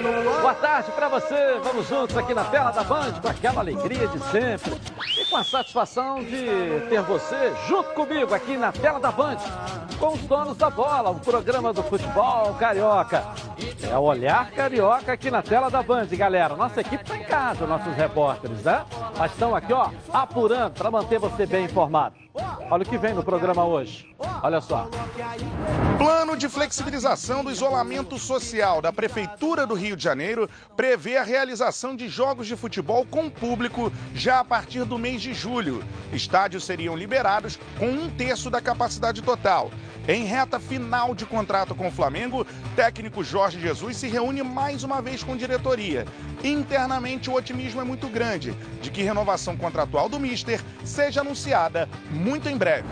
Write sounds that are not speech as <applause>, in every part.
Boa tarde para você. Vamos juntos aqui na tela da Band com aquela alegria de sempre e com a satisfação de ter você junto comigo aqui na tela da Band com os donos da bola, o programa do futebol carioca. É o olhar carioca aqui na tela da Band, galera. Nossa equipe está em casa, nossos repórteres, né? Mas estão aqui, ó, apurando para manter você bem informado. Olha o que vem no programa hoje. Olha só. Plano de flexibilização do isolamento social da Prefeitura do Rio de Janeiro prevê a realização de jogos de futebol com público já a partir do mês de julho. Estádios seriam liberados com um terço da capacidade total. Em reta final de contrato com o Flamengo, técnico Jorge Jesus se reúne mais uma vez com diretoria. Internamente, o otimismo é muito grande de que renovação contratual do Mister seja anunciada muito em breve.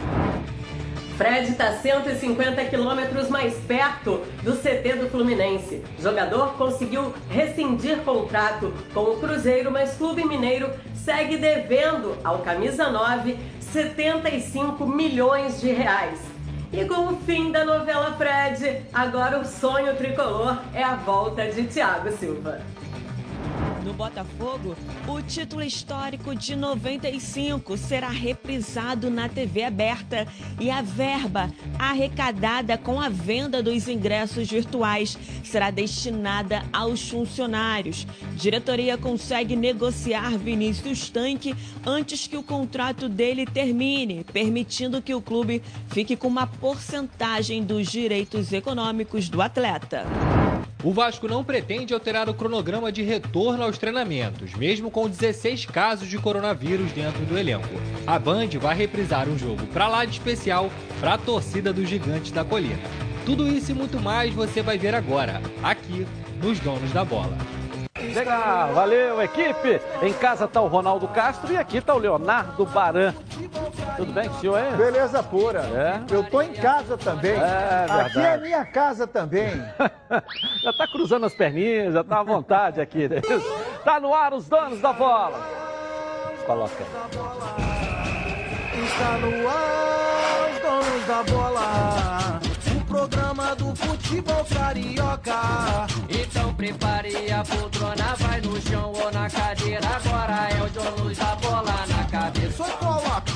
Fred está 150 quilômetros mais perto do CT do Fluminense. O jogador conseguiu rescindir contrato com o Cruzeiro, mas Clube Mineiro segue devendo ao Camisa 9 75 milhões de reais. E com o fim da novela Fred, agora o sonho tricolor é a volta de Thiago Silva. No Botafogo, o título histórico de 95 será reprisado na TV aberta e a verba arrecadada com a venda dos ingressos virtuais será destinada aos funcionários. Diretoria consegue negociar Vinícius Tanque antes que o contrato dele termine, permitindo que o clube fique com uma porcentagem dos direitos econômicos do atleta. O Vasco não pretende alterar o cronograma de retorno aos treinamentos, mesmo com 16 casos de coronavírus dentro do elenco. A Band vai reprisar um jogo para lá de especial para a torcida dos Gigantes da Colina. Tudo isso e muito mais você vai ver agora, aqui nos Donos da Bola. Legal, valeu, equipe. Em casa está o Ronaldo Castro e aqui está o Leonardo Baran. Tudo bem com o senhor aí? Beleza pura. É? Eu tô em casa também. É, verdade. Aqui é minha casa também. <laughs> já tá cruzando as perninhas, já tá à vontade aqui. Né? Tá no ar os donos da bola. Coloca Está no ar os donos da bola programa do futebol carioca. Então prepare a poltrona, vai no chão ou na cadeira. Agora é o John da bola na cabeça. Só coloque,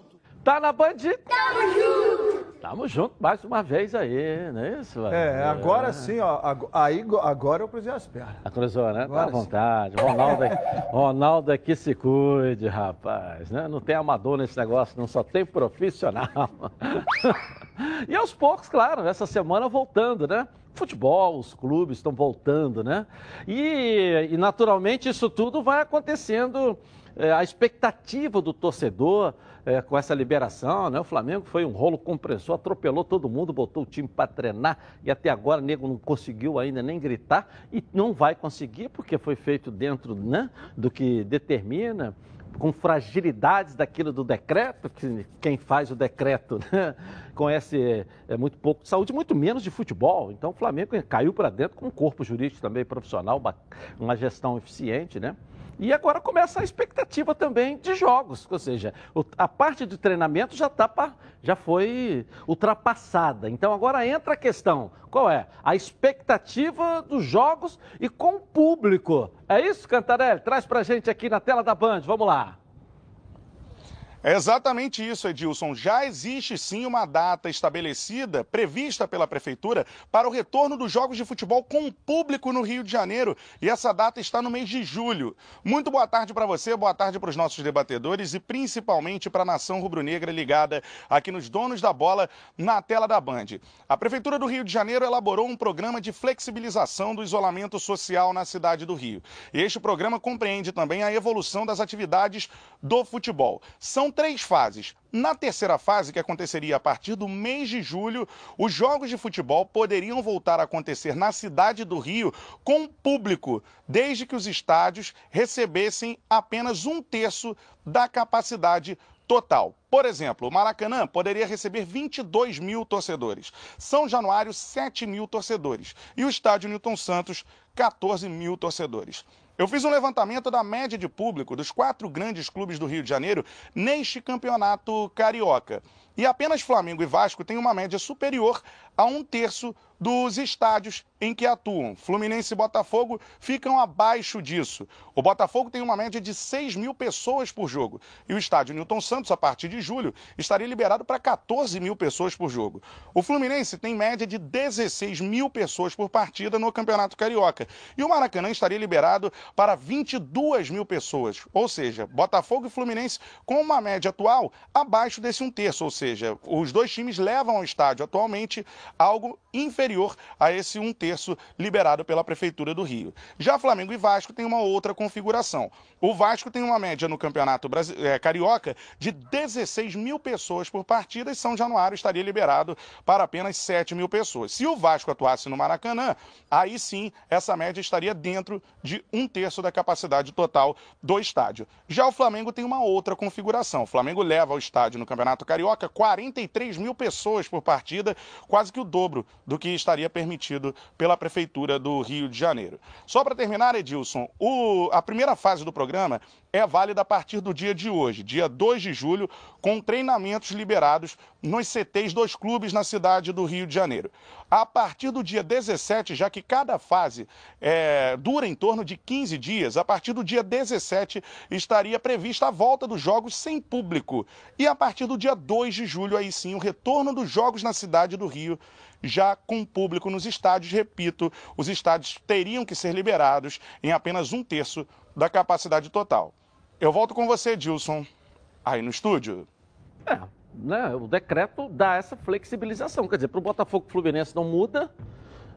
Tá na Band? Tamo junto. Tamo junto mais uma vez aí, não é isso? É, agora é. sim, ó. Aí, agora eu cruzei as pernas. A cruzou, né? Agora tá à vontade. Ronaldo, <laughs> Ronaldo aqui se cuide, rapaz. Né? Não tem amador nesse negócio, não só tem profissional. <laughs> e aos poucos, claro, essa semana voltando, né? Futebol, os clubes estão voltando, né? E, e naturalmente isso tudo vai acontecendo, é, a expectativa do torcedor é, com essa liberação, né? O Flamengo foi um rolo compressor, atropelou todo mundo, botou o time para treinar e até agora o nego não conseguiu ainda nem gritar e não vai conseguir porque foi feito dentro né, do que determina com fragilidades daquilo do decreto, que quem faz o decreto né, conhece é, muito pouco de saúde, muito menos de futebol. Então o Flamengo caiu para dentro com um corpo jurídico também profissional, uma gestão eficiente, né? E agora começa a expectativa também de jogos, ou seja, a parte de treinamento já, tá, já foi ultrapassada. Então agora entra a questão: qual é? A expectativa dos jogos e com o público. É isso, Cantarelli? Traz pra gente aqui na tela da Band. Vamos lá. É exatamente isso, Edilson. Já existe sim uma data estabelecida, prevista pela Prefeitura, para o retorno dos jogos de futebol com público no Rio de Janeiro. E essa data está no mês de julho. Muito boa tarde para você, boa tarde para os nossos debatedores e principalmente para a nação rubro-negra ligada aqui nos donos da bola na tela da Band. A Prefeitura do Rio de Janeiro elaborou um programa de flexibilização do isolamento social na cidade do Rio. E este programa compreende também a evolução das atividades do futebol. São três fases. Na terceira fase, que aconteceria a partir do mês de julho, os jogos de futebol poderiam voltar a acontecer na cidade do Rio com público, desde que os estádios recebessem apenas um terço da capacidade total. Por exemplo, o Maracanã poderia receber 22 mil torcedores, São Januário, 7 mil torcedores e o estádio Newton Santos, 14 mil torcedores. Eu fiz um levantamento da média de público dos quatro grandes clubes do Rio de Janeiro neste campeonato carioca. E apenas Flamengo e Vasco têm uma média superior a um terço dos estádios em que atuam. Fluminense e Botafogo ficam abaixo disso. O Botafogo tem uma média de 6 mil pessoas por jogo. E o estádio Newton Santos, a partir de julho, estaria liberado para 14 mil pessoas por jogo. O Fluminense tem média de 16 mil pessoas por partida no Campeonato Carioca. E o Maracanã estaria liberado para 22 mil pessoas. Ou seja, Botafogo e Fluminense com uma média atual abaixo desse um terço. Ou seja, os dois times levam ao estádio atualmente algo inferior a esse um terço liberado pela Prefeitura do Rio. Já Flamengo e Vasco têm uma outra configuração. O Vasco tem uma média no Campeonato é, Carioca de 16 mil pessoas por partida e São Januário estaria liberado para apenas 7 mil pessoas. Se o Vasco atuasse no Maracanã, aí sim essa média estaria dentro de um terço da capacidade total do estádio. Já o Flamengo tem uma outra configuração. O Flamengo leva ao estádio no Campeonato Carioca 43 mil pessoas por partida, quase que o dobro do que estaria permitido pela Prefeitura do Rio de Janeiro. Só para terminar, Edilson, o, a primeira fase do programa é válida a partir do dia de hoje, dia 2 de julho, com treinamentos liberados nos CTs dos clubes na cidade do Rio de Janeiro. A partir do dia 17, já que cada fase é, dura em torno de 15 dias, a partir do dia 17 estaria prevista a volta dos jogos sem público. E a partir do dia 2 de julho, aí sim, o retorno dos jogos na cidade do Rio já com público nos estádios. Repito, os estádios teriam que ser liberados em apenas um terço da capacidade total. Eu volto com você, Dilson, aí no estúdio. É, né, o decreto dá essa flexibilização. Quer dizer, para o Botafogo Fluminense não muda.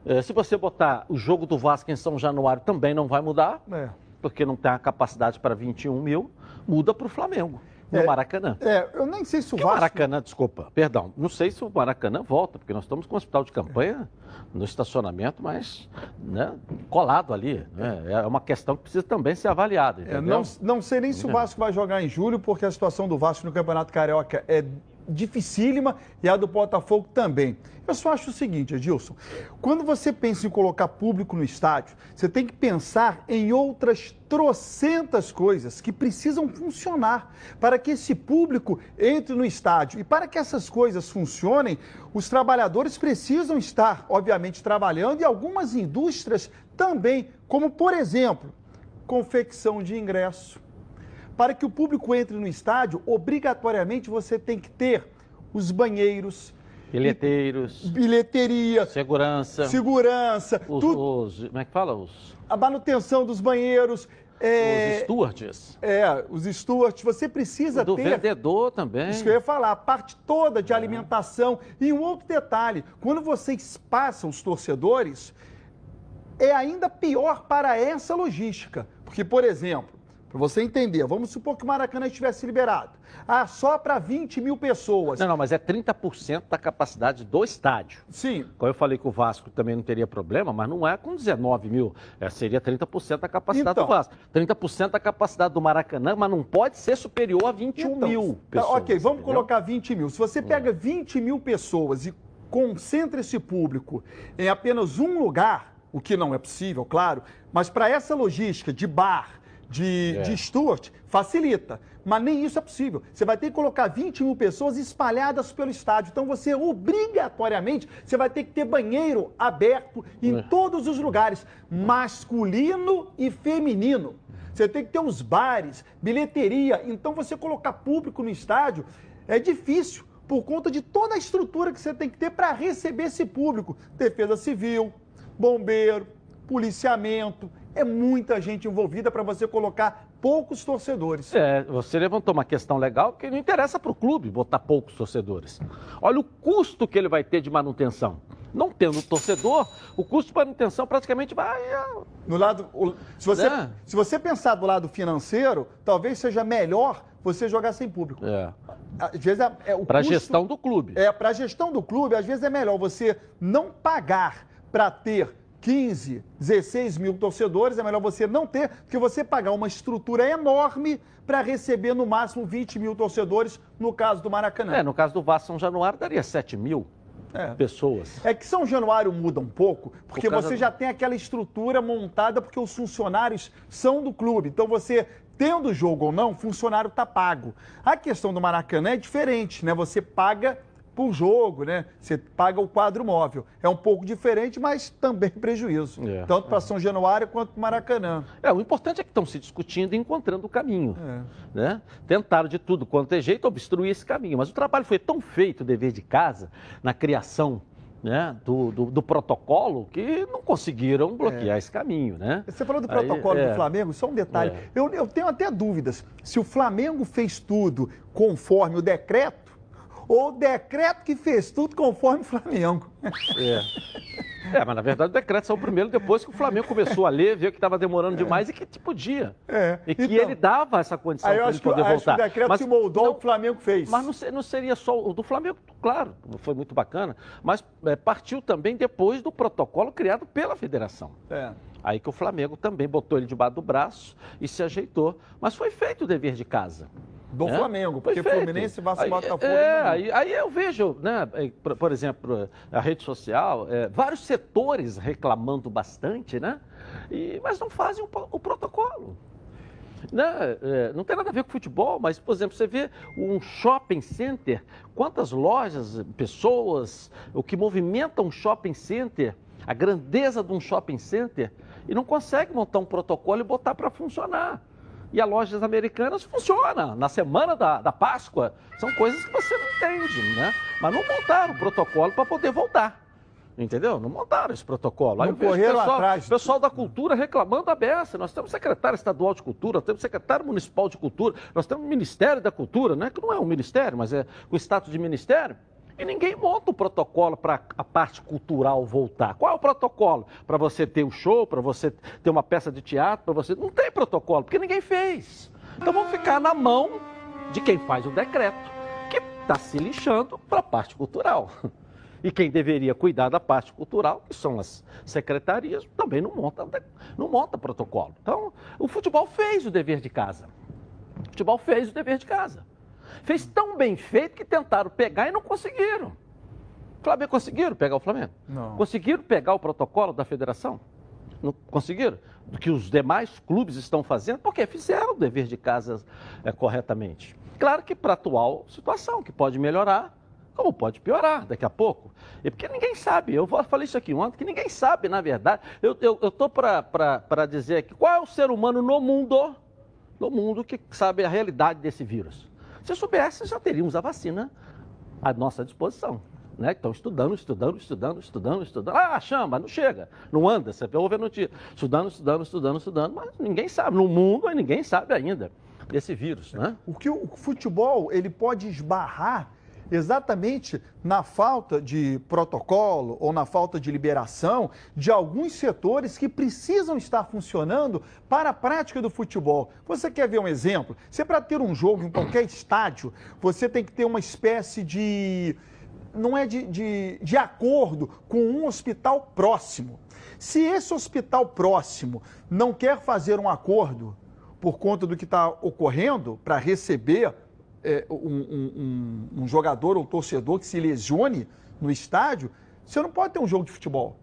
É, se você botar o jogo do Vasco em São Januário, também não vai mudar, é. porque não tem a capacidade para 21 mil. Muda para o Flamengo no é, Maracanã. É, eu nem sei se o Vasco... O Maracanã, desculpa, perdão, não sei se o Maracanã volta, porque nós estamos com o hospital de campanha no estacionamento, mas né, colado ali. Né? É uma questão que precisa também ser avaliada. É, não, não sei nem se o Vasco vai jogar em julho, porque a situação do Vasco no Campeonato Carioca é dificílima e a do Botafogo também. Eu só acho o seguinte, Edilson, quando você pensa em colocar público no estádio, você tem que pensar em outras trocentas coisas que precisam funcionar para que esse público entre no estádio. E para que essas coisas funcionem, os trabalhadores precisam estar, obviamente, trabalhando e algumas indústrias também, como por exemplo, confecção de ingresso para que o público entre no estádio, obrigatoriamente você tem que ter os banheiros, bilheteiros, bilheteria, segurança, segurança, os, tudo, os, como é que fala os a manutenção dos banheiros, é, os stewards. É, os stewards. Você precisa do ter. Do vendedor também. Isso que eu ia falar, a parte toda de é. alimentação. E um outro detalhe: quando vocês passam os torcedores, é ainda pior para essa logística. Porque, por exemplo, para você entender, vamos supor que o Maracanã estivesse liberado. Ah, só para 20 mil pessoas. Não, não, mas é 30% da capacidade do estádio. Sim. Como eu falei que o Vasco também não teria problema, mas não é com 19 mil. É, seria 30% da capacidade então, do Vasco. 30% da capacidade do Maracanã, mas não pode ser superior a 21 então, mil tá, pessoas. Ok, vamos entendeu? colocar 20 mil. Se você pega 20 mil pessoas e concentra esse público em apenas um lugar, o que não é possível, claro, mas para essa logística de bar, de, é. de Stuart, facilita. Mas nem isso é possível. Você vai ter que colocar 20 mil pessoas espalhadas pelo estádio. Então você obrigatoriamente você vai ter que ter banheiro aberto em é. todos os lugares, masculino e feminino. Você tem que ter os bares, bilheteria. Então você colocar público no estádio é difícil por conta de toda a estrutura que você tem que ter para receber esse público. Defesa civil, bombeiro, policiamento, é muita gente envolvida para você colocar poucos torcedores. É, você levantou uma questão legal que não interessa para o clube botar poucos torcedores. Olha o custo que ele vai ter de manutenção. Não tendo torcedor, o custo de manutenção praticamente vai. No lado. Se você, é. se você pensar do lado financeiro, talvez seja melhor você jogar sem público. É. Às vezes é, é para a gestão do clube. É, para a gestão do clube, às vezes é melhor você não pagar para ter 15, 16 mil torcedores, é melhor você não ter, porque você pagar uma estrutura enorme para receber no máximo 20 mil torcedores, no caso do Maracanã. É, no caso do Vasco São Januário, daria 7 mil É. pessoas. É que São Januário muda um pouco, porque Por você do- já tem aquela estrutura montada porque os funcionários são do clube. Então você, tendo jogo ou não, o funcionário está pago. A questão do Maracanã é diferente, né? Você paga por jogo, né? Você paga o quadro móvel. É um pouco diferente, mas também <laughs> prejuízo. É, Tanto para São Januário quanto para Maracanã. É, o importante é que estão se discutindo e encontrando o caminho. É. Né? Tentaram de tudo quanto é jeito obstruir esse caminho. Mas o trabalho foi tão feito, o dever de casa, na criação né, do, do, do protocolo, que não conseguiram bloquear esse caminho. Né? Você falou do Aí, protocolo é. do Flamengo, só um detalhe. É. Eu, eu tenho até dúvidas se o Flamengo fez tudo conforme o decreto ou o decreto que fez tudo conforme o Flamengo. É. É, mas na verdade o decreto saiu primeiro depois que o Flamengo começou a ler, viu que estava demorando demais e que te podia. É. E que Então, ele dava essa condição para ele que, poder acho que voltar. o decreto Mas se moldou não- o Flamengo fez. Mas não, não seria só o do Flamengo, claro, foi muito bacana, mas é, partiu também depois do protocolo criado pela federação. É. Aí que o Flamengo também botou ele debaixo do braço e se ajeitou. Mas foi feito o dever de casa. Do né? Flamengo, porque feito. Fluminense, Vasco Botafogo. É, aí, aí eu vejo, né, eh, por, por exemplo, a rede social, eh, vários setores reclamando bastante, né? E, mas não fazem o, o protocolo. Né? Eh, não tem nada a ver com futebol, mas, por exemplo, você vê um shopping center, quantas lojas, pessoas, o que movimenta um shopping center, a grandeza de um shopping center, e não consegue montar um protocolo e botar para funcionar. E as lojas americanas funciona na semana da, da Páscoa. São coisas que você não entende, né? Mas não montaram o protocolo para poder voltar. Entendeu? Não montaram esse protocolo. Não eu vejo o pessoal, atrás. pessoal da cultura reclamando a beça. Nós temos secretário estadual de cultura, temos secretário municipal de cultura, nós temos Ministério da Cultura, né? que não é um ministério, mas é o status de ministério. E ninguém monta o protocolo para a parte cultural voltar. Qual é o protocolo? Para você ter o show, para você ter uma peça de teatro, para você. Não tem protocolo, porque ninguém fez. Então vamos ficar na mão de quem faz o decreto, que está se lixando para a parte cultural. E quem deveria cuidar da parte cultural, que são as secretarias, também não monta, não monta protocolo. Então, o futebol fez o dever de casa. O futebol fez o dever de casa. Fez tão bem feito que tentaram pegar e não conseguiram. O Flamengo conseguiram pegar o Flamengo? Não. Conseguiram pegar o protocolo da federação? Não conseguiram? Do que os demais clubes estão fazendo? Porque fizeram o dever de casa é, corretamente. Claro que para a atual situação, que pode melhorar, como pode piorar daqui a pouco. E porque ninguém sabe, eu falei isso aqui ontem, que ninguém sabe, na verdade. Eu estou eu, para dizer aqui, qual é o ser humano no mundo, no mundo que sabe a realidade desse vírus? Se soubesse, já teríamos a vacina à nossa disposição. Né? Estão estudando, estudando, estudando, estudando, estudando. Ah, chama, não chega, não anda, você ouve a notícia. Estudando, estudando, estudando, estudando, mas ninguém sabe. No mundo, ninguém sabe ainda desse vírus, né? O que o futebol ele pode esbarrar exatamente na falta de protocolo ou na falta de liberação de alguns setores que precisam estar funcionando para a prática do futebol. Você quer ver um exemplo? Se é para ter um jogo em qualquer estádio, você tem que ter uma espécie de. Não é de, de, de acordo com um hospital próximo. Se esse hospital próximo não quer fazer um acordo por conta do que está ocorrendo para receber é, um, um, um, jogador ou torcedor que se lesione no estádio, você não pode ter um jogo de futebol.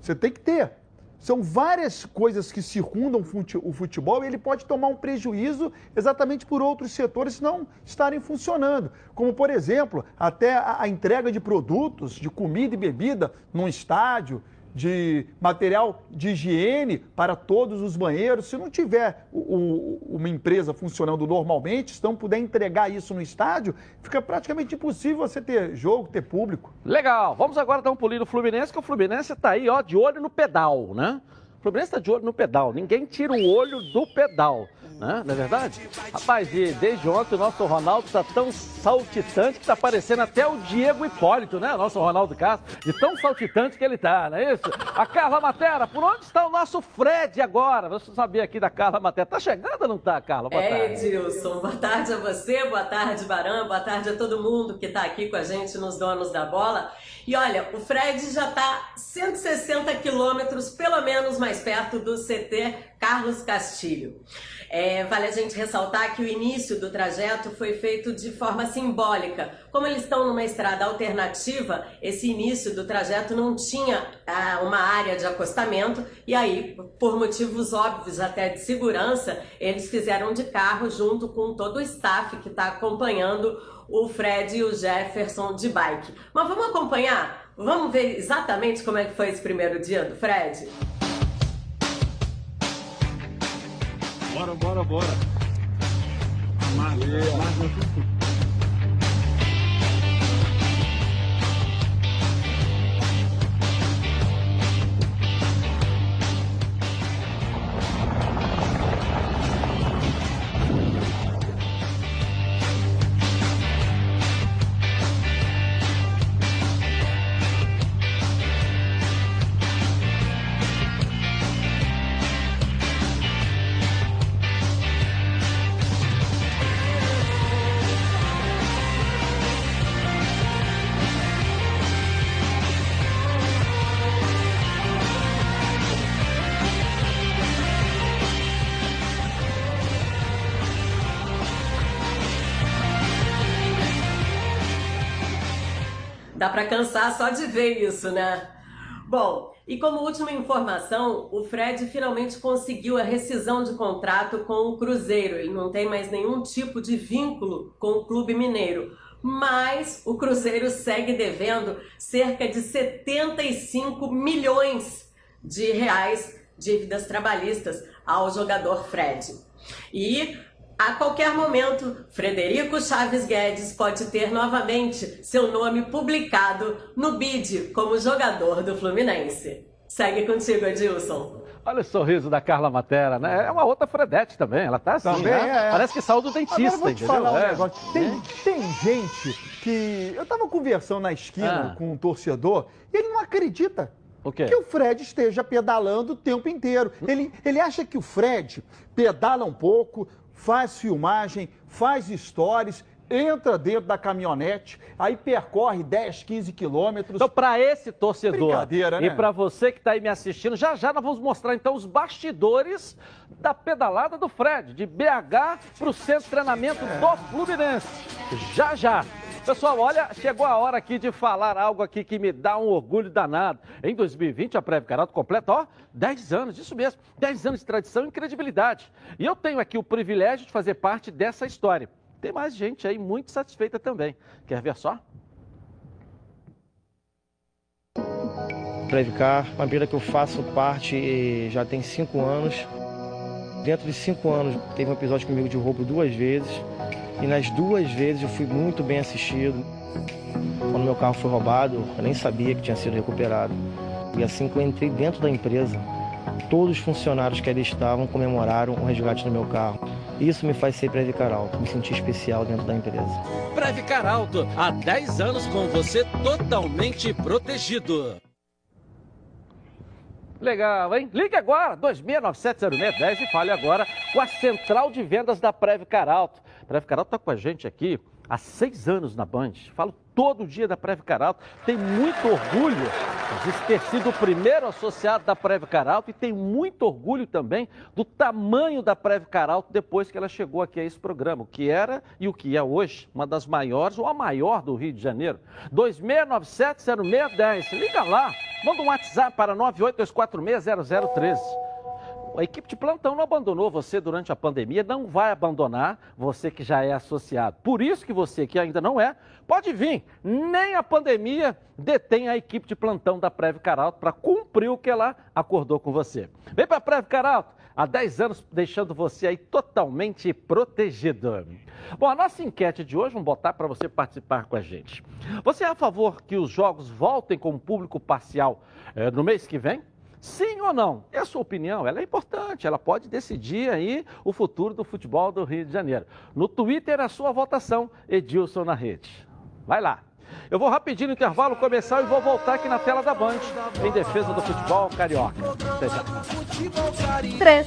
Você tem que ter. São várias coisas que circundam o futebol e ele pode tomar um prejuízo exatamente por outros setores não estarem funcionando. Como, por exemplo, até a entrega de produtos, de comida e bebida num estádio, de material de higiene para todos os banheiros. Se não tiver o, o, uma empresa funcionando normalmente, se não puder entregar isso no estádio, fica praticamente impossível você ter jogo, ter público. Legal. Vamos agora dar um pulinho no Fluminense, que o Fluminense está aí, ó, de olho no pedal, né? O Fluminense está de olho no pedal. Ninguém tira o olho do pedal. Né? não é verdade? Rapaz, e desde ontem o nosso Ronaldo está tão saltitante que está parecendo até o Diego Hipólito, né? O nosso Ronaldo Castro, de tão saltitante que ele está, não é isso? A Carla Matera, por onde está o nosso Fred agora? Você sabia aqui da Carla Matera. Tá chegando ou não tá, Carla? Boa é, tarde. Edilson, boa tarde a você, boa tarde, Barão, boa tarde a todo mundo que está aqui com a gente nos Donos da Bola. E olha, o Fred já está 160 quilômetros, pelo menos, mais perto do CT Carlos Castilho. É, vale a gente ressaltar que o início do trajeto foi feito de forma simbólica. Como eles estão numa estrada alternativa, esse início do trajeto não tinha ah, uma área de acostamento e aí, por motivos óbvios até de segurança, eles fizeram de carro junto com todo o staff que está acompanhando o Fred e o Jefferson de bike. Mas vamos acompanhar? Vamos ver exatamente como é que foi esse primeiro dia do Fred? Bora, bora, bora. Amarra, amarra. Dá para cansar só de ver isso, né? Bom, e como última informação, o Fred finalmente conseguiu a rescisão de contrato com o Cruzeiro. Ele não tem mais nenhum tipo de vínculo com o Clube Mineiro. Mas o Cruzeiro segue devendo cerca de 75 milhões de reais dívidas trabalhistas ao jogador Fred. E a qualquer momento, Frederico Chaves Guedes pode ter novamente seu nome publicado no BID como jogador do Fluminense. Segue contigo, Edilson. Olha o sorriso da Carla Matera, né? É uma outra Fredete também, ela tá assim, também né? É. Parece que saiu do dentista, Agora, vou te entendeu? Falar um é. negócio. Tem, tem gente que... Eu tava conversando na esquina ah. com um torcedor e ele não acredita o que o Fred esteja pedalando o tempo inteiro. Ele, ele acha que o Fred pedala um pouco, faz filmagem, faz stories, entra dentro da caminhonete, aí percorre 10, 15 quilômetros. Então, para esse torcedor né? e para você que está aí me assistindo, já já nós vamos mostrar então os bastidores da pedalada do Fred, de BH para o centro de treinamento do Fluminense. Já já. Pessoal, olha, chegou a hora aqui de falar algo aqui que me dá um orgulho danado. Em 2020, a Preve Carato completa, ó, 10 anos, isso mesmo, 10 anos de tradição e credibilidade. E eu tenho aqui o privilégio de fazer parte dessa história. Tem mais gente aí muito satisfeita também. Quer ver só? Previcar, uma empresa que eu faço parte já tem cinco anos. Dentro de cinco anos, teve um episódio comigo de roubo duas vezes. E nas duas vezes eu fui muito bem assistido. Quando meu carro foi roubado, eu nem sabia que tinha sido recuperado. E assim que eu entrei dentro da empresa, todos os funcionários que ali estavam comemoraram o resgate do meu carro. Isso me faz ser Previcar Alto, me sentir especial dentro da empresa. Previcar Alto, há 10 anos com você totalmente protegido. Legal, hein? Ligue agora, 26970610 e fale agora com a central de vendas da Preve Caralto. Preve Caralto está com a gente aqui há seis anos na Band. Falo todo dia da Preve Caralto. Tem muito orgulho de ter sido o primeiro associado da Preve Caralto e tem muito orgulho também do tamanho da Preve Caralto depois que ela chegou aqui a esse programa, o que era e o que é hoje, uma das maiores ou a maior do Rio de Janeiro. 26970610. Liga lá, manda um WhatsApp para 982460013. A equipe de plantão não abandonou você durante a pandemia, não vai abandonar você que já é associado. Por isso que você que ainda não é, pode vir. Nem a pandemia detém a equipe de plantão da Preve Caralto para cumprir o que ela acordou com você. Vem para a Preve Caralto, há 10 anos deixando você aí totalmente protegido. Bom, a nossa enquete de hoje, vamos botar para você participar com a gente. Você é a favor que os jogos voltem com público parcial eh, no mês que vem? Sim ou não? É a sua opinião, ela é importante, ela pode decidir aí o futuro do futebol do Rio de Janeiro. No Twitter, a sua votação, Edilson na rede. Vai lá. Eu vou rapidinho no intervalo começar e vou voltar aqui na tela da Band, em defesa do futebol carioca. Até já. Três.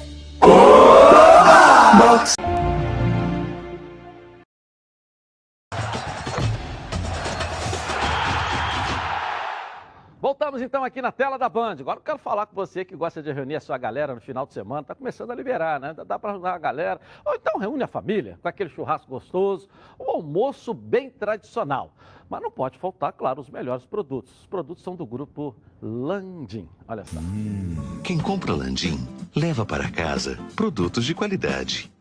Voltamos então aqui na tela da Band. Agora eu quero falar com você que gosta de reunir a sua galera no final de semana. Está começando a liberar, né? Dá para reunir a galera. Ou então reúne a família com aquele churrasco gostoso, um almoço bem tradicional. Mas não pode faltar, claro, os melhores produtos. Os produtos são do grupo Landim. Olha só. Quem compra Landim leva para casa produtos de qualidade.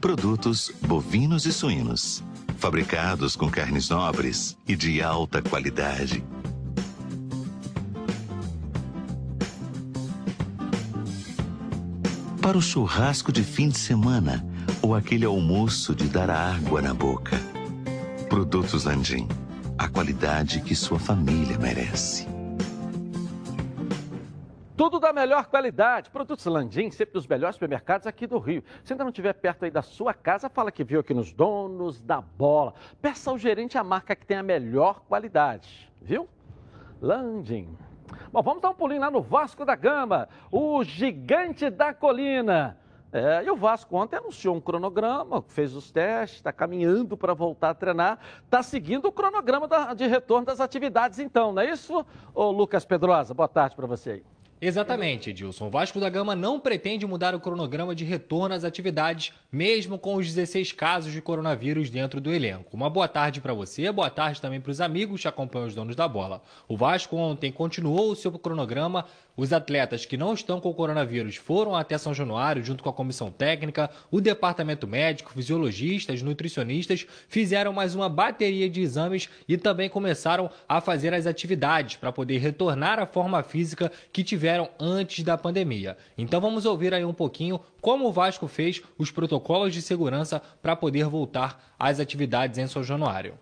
Produtos bovinos e suínos, fabricados com carnes nobres e de alta qualidade. Para o churrasco de fim de semana ou aquele almoço de dar água na boca. Produtos Landim, a qualidade que sua família merece. Tudo da melhor qualidade. Produtos Landim, sempre dos melhores supermercados aqui do Rio. Se ainda não estiver perto aí da sua casa, fala que viu aqui nos donos da bola. Peça ao gerente a marca que tem a melhor qualidade, viu? Landim. Bom, vamos dar um pulinho lá no Vasco da Gama, o gigante da colina. É, e o Vasco ontem anunciou um cronograma, fez os testes, está caminhando para voltar a treinar, está seguindo o cronograma da, de retorno das atividades então, não é isso, ô Lucas Pedrosa? Boa tarde para você aí. Exatamente, Edilson. O Vasco da Gama não pretende mudar o cronograma de retorno às atividades, mesmo com os 16 casos de coronavírus dentro do elenco. Uma boa tarde para você, boa tarde também para os amigos que acompanham os donos da bola. O Vasco ontem continuou o seu cronograma. Os atletas que não estão com o coronavírus foram até São Januário, junto com a comissão técnica, o departamento médico, fisiologistas, nutricionistas, fizeram mais uma bateria de exames e também começaram a fazer as atividades para poder retornar à forma física que tiveram antes da pandemia. Então vamos ouvir aí um pouquinho como o Vasco fez os protocolos de segurança para poder voltar às atividades em São Januário.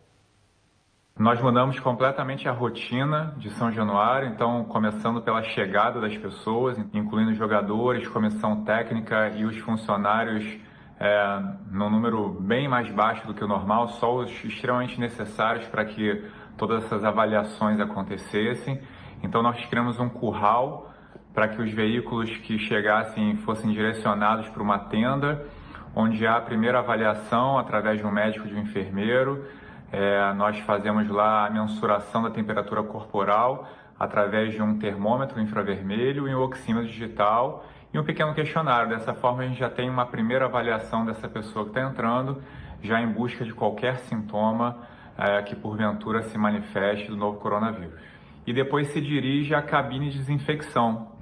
Nós mudamos completamente a rotina de São Januário, então começando pela chegada das pessoas, incluindo jogadores, comissão técnica e os funcionários é, número bem mais baixo do que o normal, só os extremamente necessários para que todas essas avaliações acontecessem. Então nós criamos um curral para que os veículos que chegassem fossem direcionados para uma tenda, onde há a primeira avaliação através de um médico de um enfermeiro. É, nós fazemos lá a mensuração da temperatura corporal através de um termômetro infravermelho e um oxímetro digital e um pequeno questionário. Dessa forma, a gente já tem uma primeira avaliação dessa pessoa que está entrando, já em busca de qualquer sintoma é, que porventura se manifeste do novo coronavírus. E depois se dirige à cabine de desinfecção,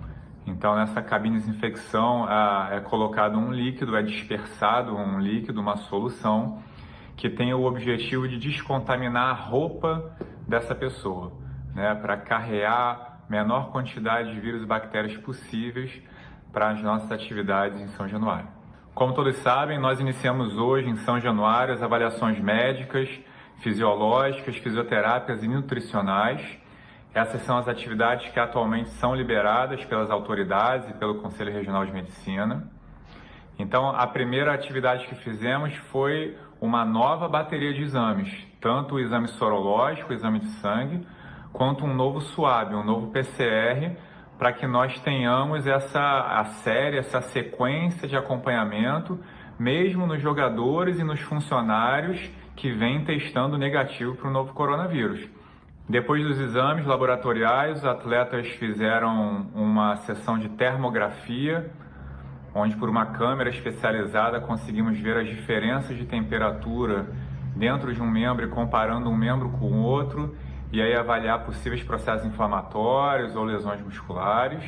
então, nessa cabine de desinfecção é colocado um líquido, é dispersado um líquido, uma solução, que tem o objetivo de descontaminar a roupa dessa pessoa, né, para carrear menor quantidade de vírus e bactérias possíveis para as nossas atividades em São Januário. Como todos sabem, nós iniciamos hoje em São Januário as avaliações médicas, fisiológicas, fisioterápicas e nutricionais essas são as atividades que atualmente são liberadas pelas autoridades e pelo Conselho Regional de Medicina. Então, a primeira atividade que fizemos foi uma nova bateria de exames, tanto o exame sorológico, o exame de sangue, quanto um novo SUAB, um novo PCR, para que nós tenhamos essa a série, essa sequência de acompanhamento, mesmo nos jogadores e nos funcionários que vêm testando negativo para o novo coronavírus. Depois dos exames laboratoriais, os atletas fizeram uma sessão de termografia, onde por uma câmera especializada conseguimos ver as diferenças de temperatura dentro de um membro e comparando um membro com o outro, e aí avaliar possíveis processos inflamatórios ou lesões musculares.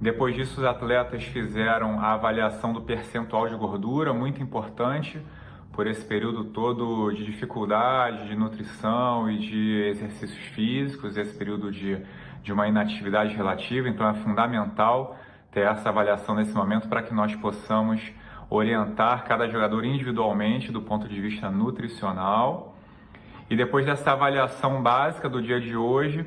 Depois disso, os atletas fizeram a avaliação do percentual de gordura, muito importante, por esse período todo de dificuldade, de nutrição e de exercícios físicos, esse período de, de uma inatividade relativa. Então é fundamental ter essa avaliação nesse momento para que nós possamos orientar cada jogador individualmente do ponto de vista nutricional. E depois dessa avaliação básica do dia de hoje,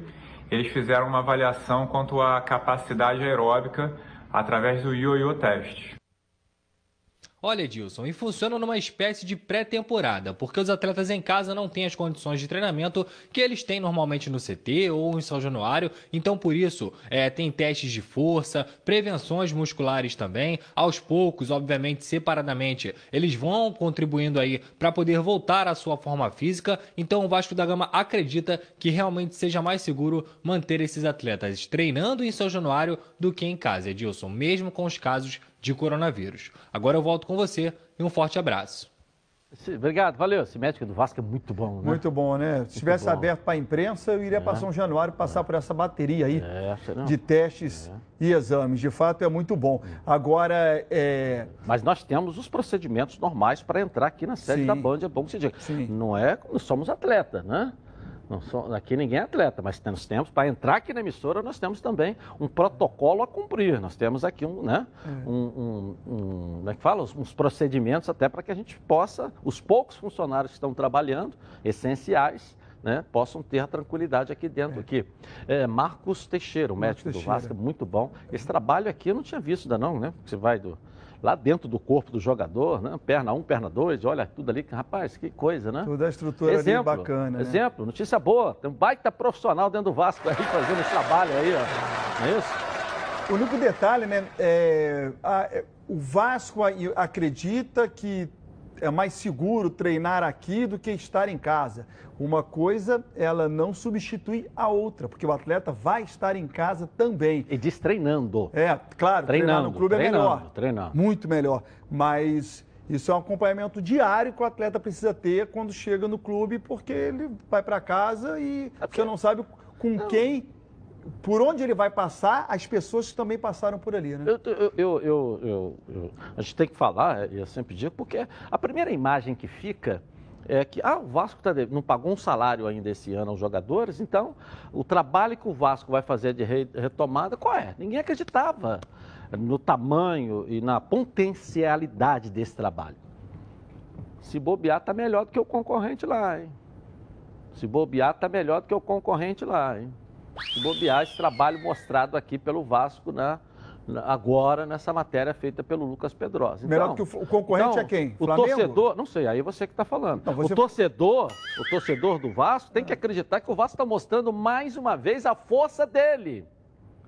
eles fizeram uma avaliação quanto à capacidade aeróbica através do ioiô teste. Olha, Edilson, e funciona numa espécie de pré-temporada, porque os atletas em casa não têm as condições de treinamento que eles têm normalmente no CT ou em São Januário, então por isso é, tem testes de força, prevenções musculares também, aos poucos, obviamente, separadamente, eles vão contribuindo aí para poder voltar à sua forma física, então o Vasco da Gama acredita que realmente seja mais seguro manter esses atletas treinando em São Januário do que em casa, Edilson, mesmo com os casos de coronavírus. Agora eu volto com você e um forte abraço. Obrigado, valeu. Esse médico do Vasco é muito bom, né? Muito bom, né? Se tivesse bom. aberto para a imprensa, eu iria é. para São Januário passar é. por essa bateria aí é, de testes é. e exames. De fato, é muito bom. Agora, é... Mas nós temos os procedimentos normais para entrar aqui na sede Sim. da Band, é bom que se diga. Sim. Não é como somos atletas, né? Não aqui ninguém é atleta, mas nós temos, para entrar aqui na emissora, nós temos também um protocolo a cumprir. Nós temos aqui um, né, é. um, um, um como é que fala? Uns procedimentos até para que a gente possa, os poucos funcionários que estão trabalhando, essenciais, né, possam ter a tranquilidade aqui dentro. É. Aqui. É, Marcos Teixeira, o Marcos médico Teixeira. do Vasco, muito bom. Esse trabalho aqui eu não tinha visto ainda não, né? Você vai do, lá dentro do corpo do jogador, né? Perna 1, um, perna 2, olha tudo ali, rapaz, que coisa, né? Toda a estrutura exemplo, ali bacana. Né? Exemplo, notícia boa. Tem um baita profissional dentro do Vasco aí fazendo esse trabalho aí, ó. Não é isso? O único detalhe, né? É, a, é, o Vasco acredita que é mais seguro treinar aqui do que estar em casa. Uma coisa, ela não substitui a outra, porque o atleta vai estar em casa também. E diz treinando. É, claro, treinando, treinar no clube é melhor. Treinando. Muito melhor. Mas isso é um acompanhamento diário que o atleta precisa ter quando chega no clube, porque ele vai para casa e é você não sabe com não. quem por onde ele vai passar, as pessoas também passaram por ali, né? Eu, eu, eu, eu, a gente tem que falar, eu sempre digo, porque a primeira imagem que fica é que ah, o Vasco tá, não pagou um salário ainda esse ano aos jogadores, então o trabalho que o Vasco vai fazer de retomada, qual é? Ninguém acreditava no tamanho e na potencialidade desse trabalho. Se bobear, está melhor do que o concorrente lá, hein? Se bobear, está melhor do que o concorrente lá, hein? Se bobear, esse trabalho mostrado aqui pelo Vasco, né? agora nessa matéria feita pelo Lucas Pedrosa. Então, Melhor que o, concorrente então, é quem? O Flamengo? torcedor, não sei, aí você que está falando. Então, você... O torcedor, o torcedor do Vasco tem que acreditar que o Vasco está mostrando mais uma vez a força dele.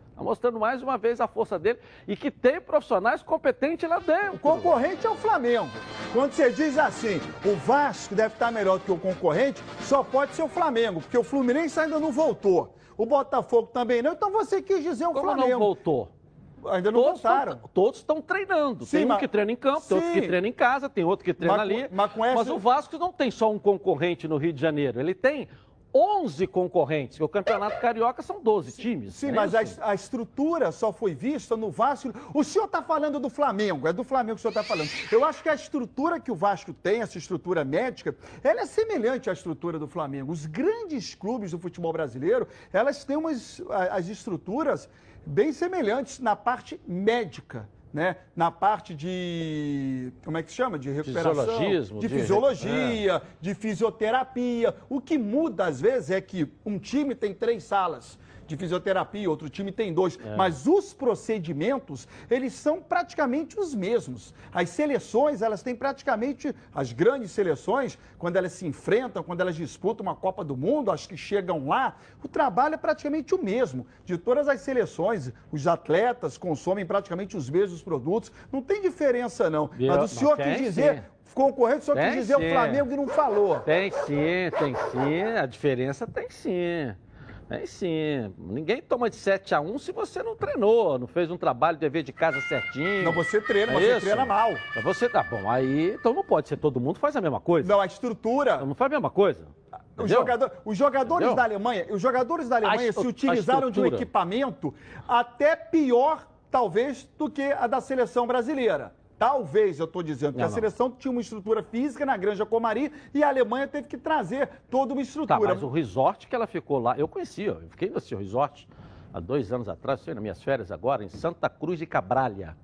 Está mostrando mais uma vez a força dele e que tem profissionais competentes lá dentro. O concorrente é o Flamengo. Quando você diz assim, o Vasco deve estar melhor do que o concorrente, só pode ser o Flamengo, porque o Fluminense ainda não voltou. O Botafogo também não. Então você quis dizer o Como Flamengo. não voltou? Ainda não todos voltaram. Tão, todos estão treinando. Sim, tem um mas... que treina em campo, tem outro que treina em casa, tem outro que treina mas, ali. Mas, essa... mas o Vasco não tem só um concorrente no Rio de Janeiro. Ele tem 11 concorrentes, o Campeonato Carioca são 12 times. Sim, é mas a, a, estrutura só foi vista no Vasco. O senhor está falando do Flamengo, é do Flamengo que o senhor está falando. Eu acho que a estrutura que o Vasco tem, essa estrutura médica, ela é semelhante à estrutura do Flamengo. Os grandes clubes do futebol brasileiro, elas têm umas, as estruturas bem semelhantes na parte médica né, na parte de, como é que se chama? De recuperação. De, de fisiologia, é. de fisioterapia. O que muda, às vezes, é que um time tem três salas de fisioterapia, outro time tem dois. É. Mas os procedimentos, eles são praticamente os mesmos. As seleções, elas têm praticamente, as grandes seleções, quando elas se enfrentam, quando elas disputam uma Copa do Mundo, as que chegam lá, o trabalho é praticamente o mesmo. De todas as seleções, os atletas consomem praticamente os mesmos produtos. Não tem diferença, não. Eu, mas o senhor quis dizer, sim concorrente só quis dizer sim. o Flamengo e não falou. Tem sim, tem sim. A diferença tem sim. É sim. Ninguém toma de 7 a 1 se você não treinou, não fez um trabalho de dever de casa certinho. Não, você treina, é mas isso? você treina mal. Mas você tá bom. Aí, então não pode ser todo mundo faz a mesma coisa. Não, a estrutura. Então não faz a mesma coisa. Os, jogador, os jogadores Entendeu? da Alemanha, os jogadores da Alemanha se utilizaram de um equipamento até pior, talvez, do que a da seleção brasileira. Talvez, eu estou dizendo, que não, a seleção não. tinha uma estrutura física na Granja Comari e a Alemanha teve que trazer toda uma estrutura. Tá, mas o resort que ela ficou lá, eu conhecia, eu fiquei nesse resort há dois anos atrás, sei, nas minhas férias agora, em Santa Cruz de Cabralha.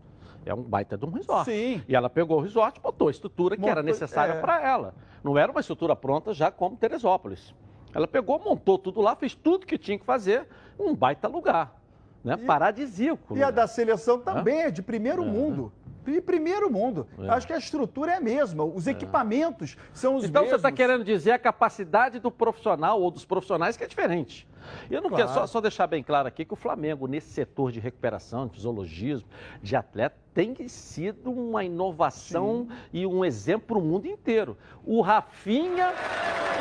É um baita de um resort. Sim. E ela pegou o resort, botou a estrutura que Montou, era necessária é... para ela. Não era uma estrutura pronta já como Teresópolis. Ela pegou, montou tudo lá, fez tudo que tinha que fazer, um baita lugar. Né? Paradisíaco. E a da seleção também é de primeiro mundo. De primeiro mundo. É. Acho que a estrutura é a mesma. Os equipamentos são os Então você mesmos. está querendo dizer a capacidade do profissional ou dos profissionais que é diferente. E eu não Claro. quero só, só deixar bem claro aqui que o Flamengo, nesse setor de recuperação, de fisiologismo, de atleta, tem sido uma inovação e um exemplo para o mundo inteiro. O Rafinha,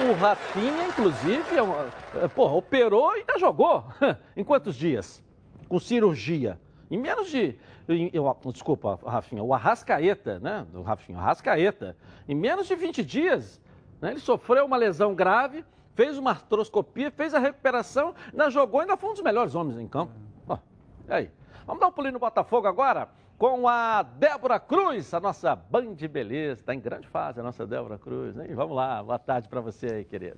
o Rafinha, inclusive, é uma- é, porra, operou e ainda jogou. <laughs> em quantos dias? Com cirurgia. Em menos de. Eu- desculpa, Rafinha, o Arrascaeta, né? Do Rafinha, o Arrascaeta. Em menos de 20 dias, né, ele sofreu uma lesão grave, fez uma artroscopia, fez a recuperação, ainda jogou, ainda foi um dos melhores homens em campo. Ó, e aí? Vamos dar um pulinho no Botafogo agora? Com a Débora Cruz, a nossa Band Beleza. Está em grande fase a nossa Débora Cruz, hein? Vamos lá, boa tarde para você aí, querida.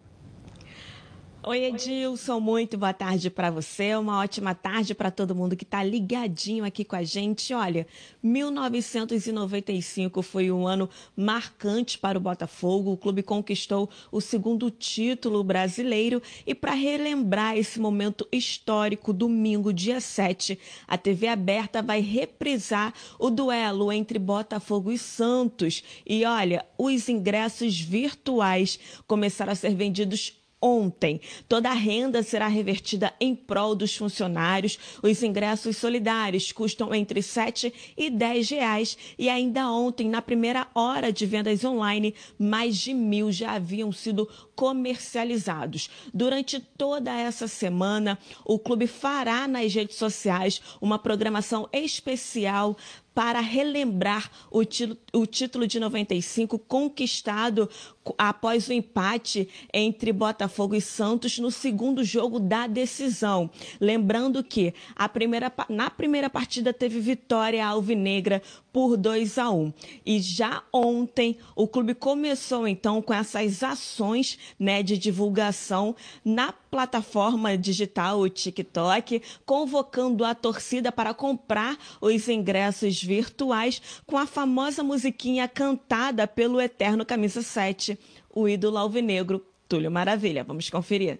Oi, Edilson, muito boa tarde para você. Uma ótima tarde para todo mundo que está ligadinho aqui com a gente. Olha, 1995 foi um ano marcante para o Botafogo. O clube conquistou o segundo título brasileiro. E para relembrar esse momento histórico, domingo, dia 7, a TV aberta vai reprisar o duelo entre Botafogo e Santos. E olha, os ingressos virtuais começaram a ser vendidos ontem. Toda a renda será revertida em prol dos funcionários. Os ingressos solidários custam entre 7 e 10 reais. E ainda ontem, na primeira hora de vendas online, mais de mil já haviam sido comercializados. Durante toda essa semana, o clube fará nas redes sociais uma programação especial para relembrar o, o título de 95 conquistado co- após o empate entre Botafogo e Santos no segundo jogo da decisão. Lembrando que a primeira, na primeira partida teve vitória alvinegra por 2 a 1. E já ontem o clube começou então com essas ações né, de divulgação na plataforma digital, o TikTok, convocando a torcida para comprar os ingressos virtuais com a famosa musiquinha cantada pelo eterno camisa 7, o ídolo alvinegro Túlio Maravilha. Vamos conferir.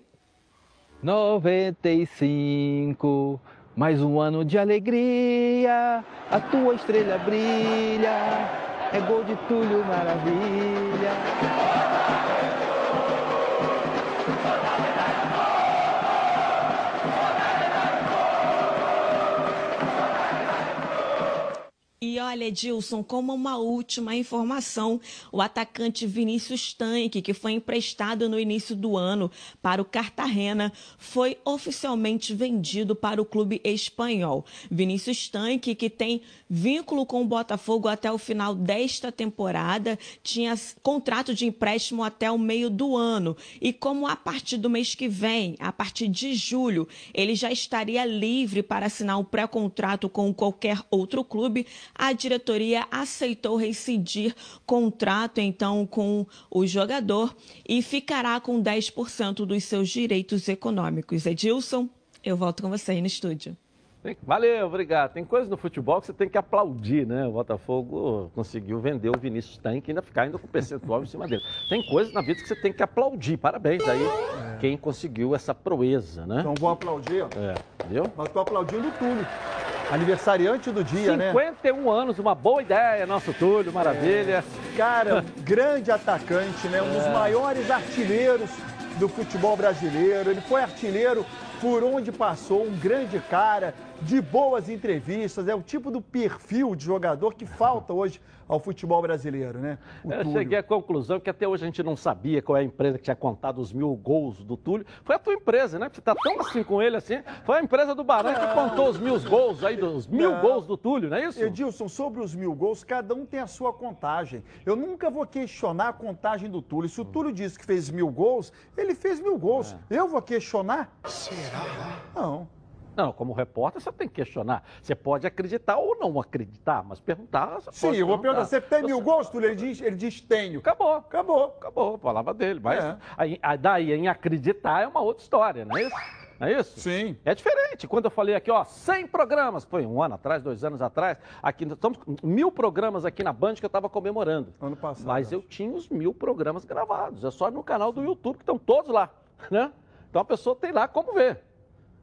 95, mais um ano de alegria, a tua estrela brilha, é gol de Túlio Maravilha. E olha, Edilson, como uma última informação, o atacante Vinícius Tanque, que foi emprestado no início do ano para o Cartagena, foi oficialmente vendido para o clube espanhol. Vinícius Tanque, que tem vínculo com o Botafogo até o final desta temporada, tinha contrato de empréstimo até o meio do ano. E como a partir do mês que vem, a partir de julho, ele já estaria livre para assinar um pré-contrato com qualquer outro clube, a diretoria aceitou rescindir contrato então com o jogador e ficará com 10% dos seus direitos econômicos. Edilson, eu volto com você aí no estúdio. Valeu, obrigado. Tem coisa no futebol que você tem que aplaudir, né? O Botafogo conseguiu vender o Vinícius Tanque e ainda ficar ainda com percentual em cima dele. Tem coisas na vida que você tem que aplaudir. Parabéns aí quem conseguiu essa proeza, né? Então vou aplaudir. ó. É, viu? Mas estou aplaudindo o Túlio. Aniversariante do dia, né? 51 anos, uma boa ideia, nosso Túlio, maravilha. Cara, um <laughs> grande atacante, né? Um dos É. maiores artilheiros do futebol brasileiro. Ele foi artilheiro por onde passou, um grande cara, de boas entrevistas. É o tipo do perfil de jogador que falta hoje ao futebol brasileiro, né? O Eu Túlio. cheguei à conclusão que até hoje a gente não sabia qual é a empresa que tinha contado os mil gols do Túlio. Foi a tua empresa, né? Porque você tá tão assim com ele assim. Foi a empresa do Barão que contou os mil gols aí, dos mil Não. gols do Túlio, não é isso? Edilson, sobre os mil gols, cada um tem a sua contagem. Eu nunca vou questionar a contagem do Túlio. Se o Túlio disse que fez mil gols, ele fez mil gols. Eu vou questionar? Será? Não. Não, como repórter você tem que questionar. Você pode acreditar ou não acreditar, mas perguntar. você Sim, eu vou perguntar, você tem mil gols, Túlio? Ele diz, ele diz tenho. Acabou. Acabou. Acabou, a palavra dele. Mas É. aí, aí daí em acreditar é uma outra história, não é isso? Não é isso? Sim. É diferente. Quando eu falei aqui, ó, 100 programas, foi um ano atrás, dois anos atrás, aqui estamos com mil programas aqui na Band que eu estava comemorando. Ano passado. Mas eu tinha os mil programas gravados. É só no canal do YouTube, que estão todos lá. né? Então a pessoa tem lá como ver.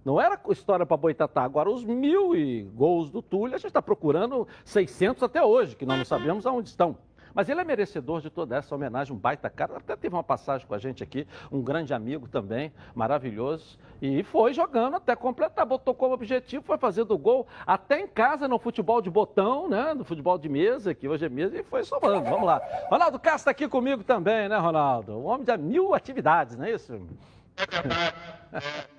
Não era história para Boitatá. Agora, os mil e gols do Túlio, a gente está procurando 600 até hoje, que nós não sabemos aonde estão. Mas ele é merecedor de toda essa homenagem, um baita cara. Até teve uma passagem com a gente aqui, um grande amigo também, maravilhoso. E foi jogando até completar, botou como objetivo, foi fazendo gol até em casa no futebol de botão, né? No futebol de mesa, que hoje é mesa, e foi somando. Vamos lá. Ronaldo Castro está aqui comigo também, né, Ronaldo? Um homem de mil atividades, não é isso? É. <laughs> É,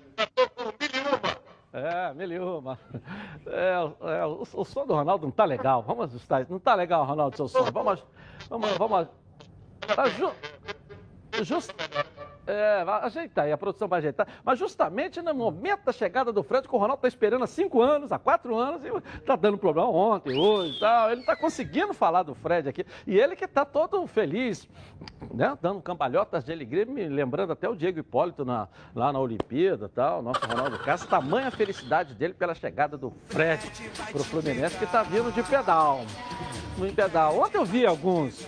é, o, o som do Ronaldo não tá legal. Vamos ajustar isso. Não tá legal, Ronaldo, seu som. Vamos, vamos, vamos. Tá ju, just, é, ajeitar aí, a produção vai ajeitar. Mas justamente no momento da chegada do Fred, que o Ronaldo está esperando há cinco anos, há quatro anos, e está dando problema ontem, hoje e tal. Ele está conseguindo falar do Fred aqui. E ele que está todo feliz, né? Dando cambalhotas de alegria, me lembrando até o Diego Hipólito na, lá na Olimpíada e tal, nosso Ronaldo Castro. Tamanha felicidade dele pela chegada do Fred para o Fluminense, que está vindo de pedal. No pedal. Ontem eu vi alguns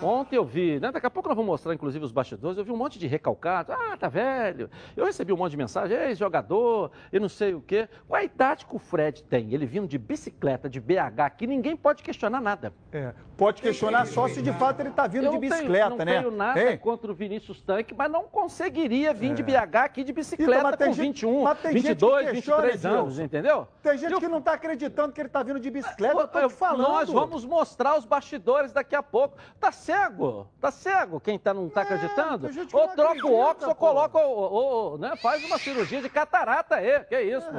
Ontem eu vi, né? Daqui a pouco nós vamos mostrar, inclusive, os bastidores. Eu vi um monte de recalcados. Ah, tá velho. Eu recebi um monte de mensagem. Ei, jogador, e não sei o quê. Qual a idade que o Fred tem? Ele vindo de bicicleta, de BH, que ninguém pode questionar nada. É, pode questionar só se de fato ele tá vindo eu de bicicleta, tenho, né? Não tenho nada Ei. contra o Vinícius Tanque, mas não conseguiria vir É. de BH aqui de bicicleta Então, com gente- 21, mas tem gente que 22, questiona, 23 anos, entendeu? Tem gente que não tá acreditando que ele tá vindo de bicicleta. Eu tô te falando. Nós vamos mostrar os bastidores daqui a pouco. Tá cego? Tá cego quem tá, não tá acreditando? gente que Ou troca o óculos ou coloca, ou, ou, né, faz uma cirurgia de catarata aí. Que isso, pô?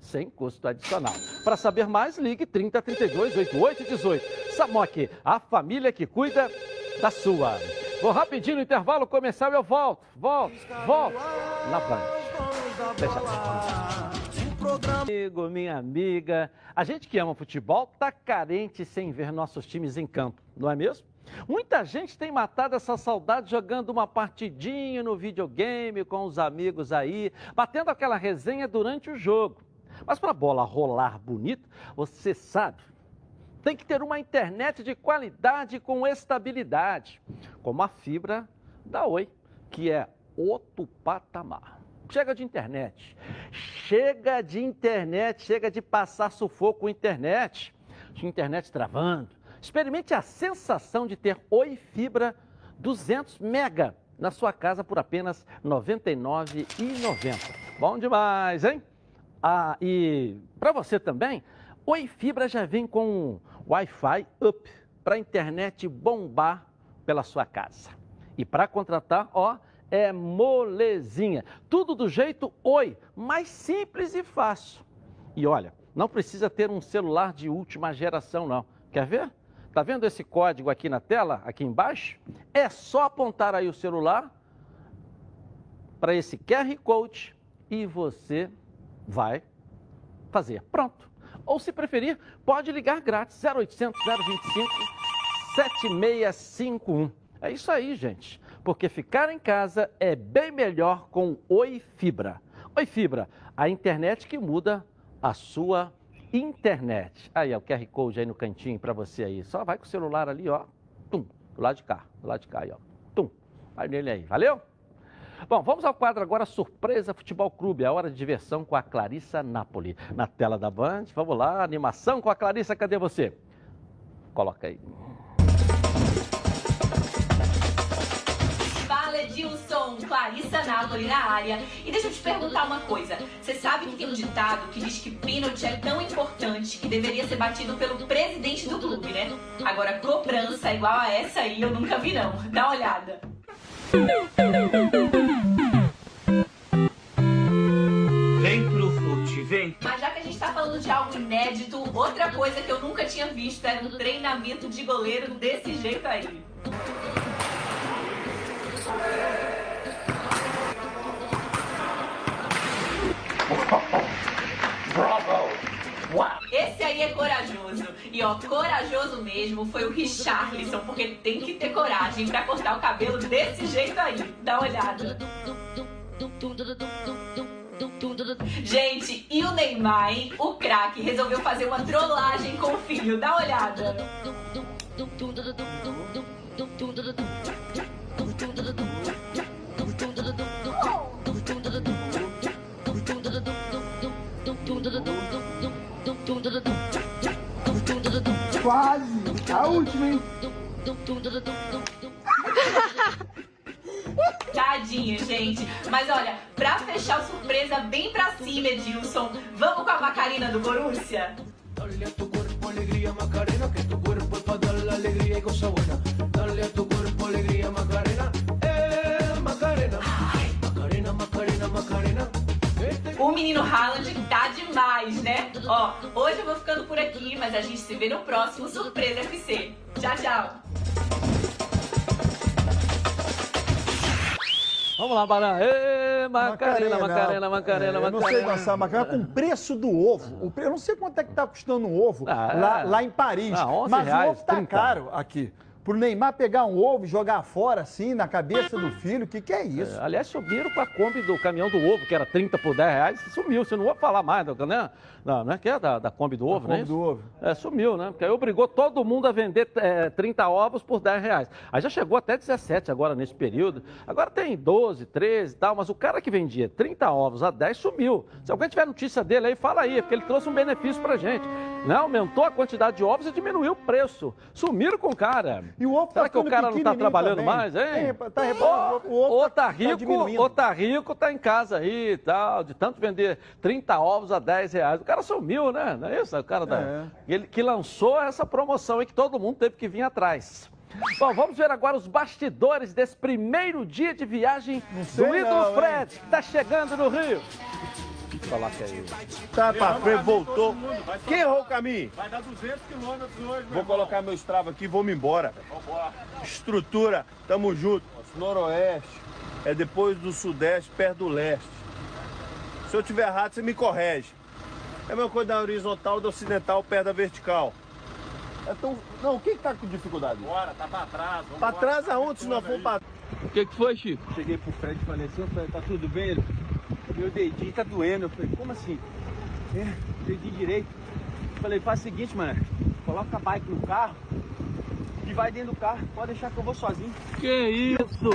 sem custo adicional. Para saber mais, ligue 30 32 88 18. Samok, a família que cuida da sua. Vou rapidinho no intervalo comercial e eu volto, volto, volto na Band. Amigo, minha amiga, a gente que ama futebol tá carente sem ver nossos times em campo, não é mesmo? Muita gente tem matado essa saudade jogando uma partidinha no videogame com os amigos aí, batendo aquela resenha durante o jogo. Mas para a bola rolar bonito, você sabe, tem que ter uma internet de qualidade com estabilidade, como a fibra da Oi, que é outro patamar. Chega de internet, chega de internet, chega de passar sufoco com internet, de internet travando. Experimente a sensação de ter Oi Fibra 200 mega na sua casa por apenas R$ 99,90. Bom demais, hein? Ah, e para você também, Oi Fibra já vem com Wi-Fi Up para a internet bombar pela sua casa. E para contratar, ó, é molezinha. Tudo do jeito Oi, mais simples e fácil. E olha, não precisa ter um celular de última geração, não. Quer ver? Tá vendo esse código aqui na tela, aqui embaixo? É só apontar aí o celular para esse QR Code e você vai fazer. Pronto. Ou se preferir, pode ligar grátis 0800 025 7651. É isso aí, gente. Porque ficar em casa é bem melhor com Oi Fibra. Oi Fibra, a internet que muda a sua internet. Aí, o QR Code aí no cantinho para você aí. Só vai com o celular ali, ó. Tum, do lado de cá, do lado de cá aí, ó. Tum. Vai nele aí. Valeu? Bom, vamos ao quadro agora Surpresa Futebol Clube, a hora de diversão com a Clarissa Napoli. Na tela da Band, vamos lá, animação com a Clarissa, cadê você? Coloca aí. Fala Edilson, Clarissa Napoli na área. E deixa eu te perguntar uma coisa. Você sabe que tem um ditado que diz que pênalti é tão importante que deveria ser batido pelo presidente do clube, né? Agora, cobrança igual a essa aí eu nunca vi não. Dá uma olhada. Vem pro fute, vem. Mas já que a gente tá falando de algo inédito, outra coisa que eu nunca tinha visto era um treinamento de goleiro desse jeito aí. E ó, corajoso mesmo foi o Richarlison, porque tem que ter coragem pra cortar o cabelo desse jeito aí. Dá uma olhada. Gente, e o Neymar, hein? O craque resolveu fazer uma trollagem com o filho. Dá uma olhada. Quase! A última, hein? Tadinho, gente. Mas olha, pra fechar o surpresa bem pra cima, Edilson, vamos com a Macarena do Borussia? Dale a tu cuerpo alegría Macarena, que tu cuerpo es para dar la alegría y cosa O menino Haaland tá demais, né? Ó, hoje eu vou ficando por aqui, mas a gente se vê no próximo Surpresa FC. Tchau, tchau. Vamos lá, Barão. Ê, Macarena, Macarena, Macarena, É, Macarena. Eu não sei dançar Macarena com o preço do ovo. O Eu não sei quanto é que tá custando um ovo Ah, lá, é. lá em Paris. Ah, 11 mas o reais, ovo tá 30. caro aqui. Pro Neymar pegar um ovo e jogar fora, assim, na cabeça do filho, o que, que é isso? É, aliás, subiram com a Kombi do caminhão do ovo, que era 30 por 10 reais, sumiu. Você não vai falar mais, né? Não, não é que é da, da Kombi do ovo, né? Kombi do ovo. É, sumiu, né? Porque aí obrigou todo mundo a vender é, 30 ovos por 10 reais. Aí já chegou até 17 agora nesse período. Agora tem 12, 13 e tal, mas o cara que vendia 30 ovos a 10 sumiu. Se alguém tiver notícia dele aí, fala aí, porque ele trouxe um benefício pra gente. Né? Aumentou a quantidade de ovos e diminuiu o preço. Sumiram com o cara. E o ovo Será tá que o cara não tá pequenininho trabalhando também. mais, hein? É, tá reparando, o ovo Ou tá- tá tá rico, diminuindo. ou tá rico, tá em casa aí e tal, de tanto vender 30 ovos a 10 reais. O cara sumiu, né? Não é isso? O cara da... É. Ele que lançou essa promoção aí que todo mundo teve que vir atrás. Bom, vamos ver agora os bastidores desse primeiro dia de viagem do ídolo? Fred, que tá chegando no Rio. Coloca aí. Tá pra frente, voltou. Quem errou o caminho? Vai dar 200 quilômetros hoje, meu Vou colocar meu Strava aqui e vou me embora. Estrutura, tamo junto. Noroeste, é depois do Sudeste, perto do Leste. Se eu tiver errado, você me corrige. É a mesma coisa da horizontal do ocidental perto da vertical. Então, não, quem tá com dificuldade? Bora, tá pra trás. vamos Pra trás aonde se nós for pra... O que, que foi, Chico? Cheguei pro Fred e falei assim, ô Fred, tá tudo bem? Ele, meu dedinho tá doendo. Eu falei, como assim? É, dedinho direito. Eu falei, faz o seguinte, mano, coloca a bike no carro e vai dentro do carro. Pode deixar que eu vou sozinho. Que isso?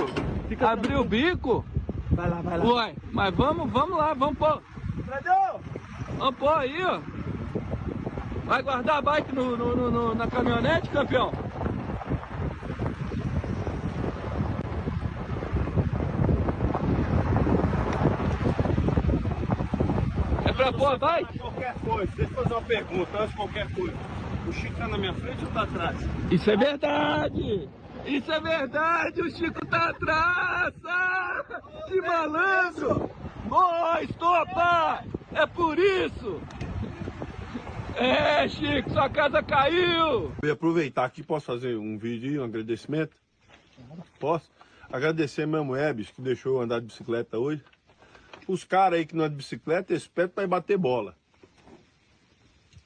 Fica Abriu o bico? Vai lá, vai lá. Uai, mas vamos, vamos lá, vamos pôr. Fredão! Vamos pôr aí, ó. Vai guardar a bike no, no- no- no- na caminhonete, campeão? Pra pôr a bike? Qualquer coisa, deixa eu fazer uma pergunta antes de qualquer coisa. O Chico tá na minha frente ou tá atrás? Isso é verdade! Isso é verdade! O Chico tá atrás! Ah, que malandro! Nós, topa! É por isso! É, Chico, sua casa caiu! Eu ia aproveitar aqui, posso fazer um vídeo um agradecimento? Posso? Agradecer a minha mulher, bicho, que deixou eu andar de bicicleta hoje. Os caras aí que não andam de bicicleta, eles pedem pra ir bater bola.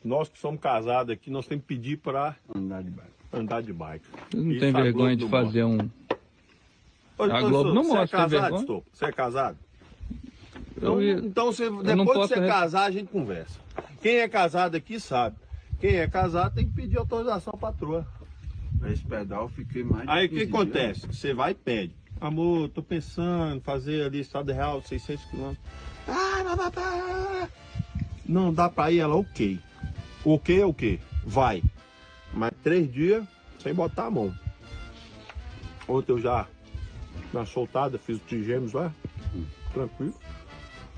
Nós que somos casados aqui, nós temos que pedir pra andar de bike. Andar de bike. Você não Isso tem vergonha de fazer um. Ô, A Globo não você mostra, é tem casado, vergonha? Estopa? Você é casado? Então, ia- então você, depois que posso você re- casar, a gente conversa. Quem é casado aqui sabe. Quem é casado tem que pedir autorização à patroa. Esse pedal eu fiquei mais de Aí o que 15 acontece? Você vai e pede. Amor, tô pensando em fazer ali Estado Real, 600 quilômetros. Ah, blá, blá, blá. Não dá pra ir, ela ok. Ok é o quê? Vai. Mas três dias sem botar a mão. Ontem eu já, na soltada, fiz o trigêmeos lá. Tranquilo.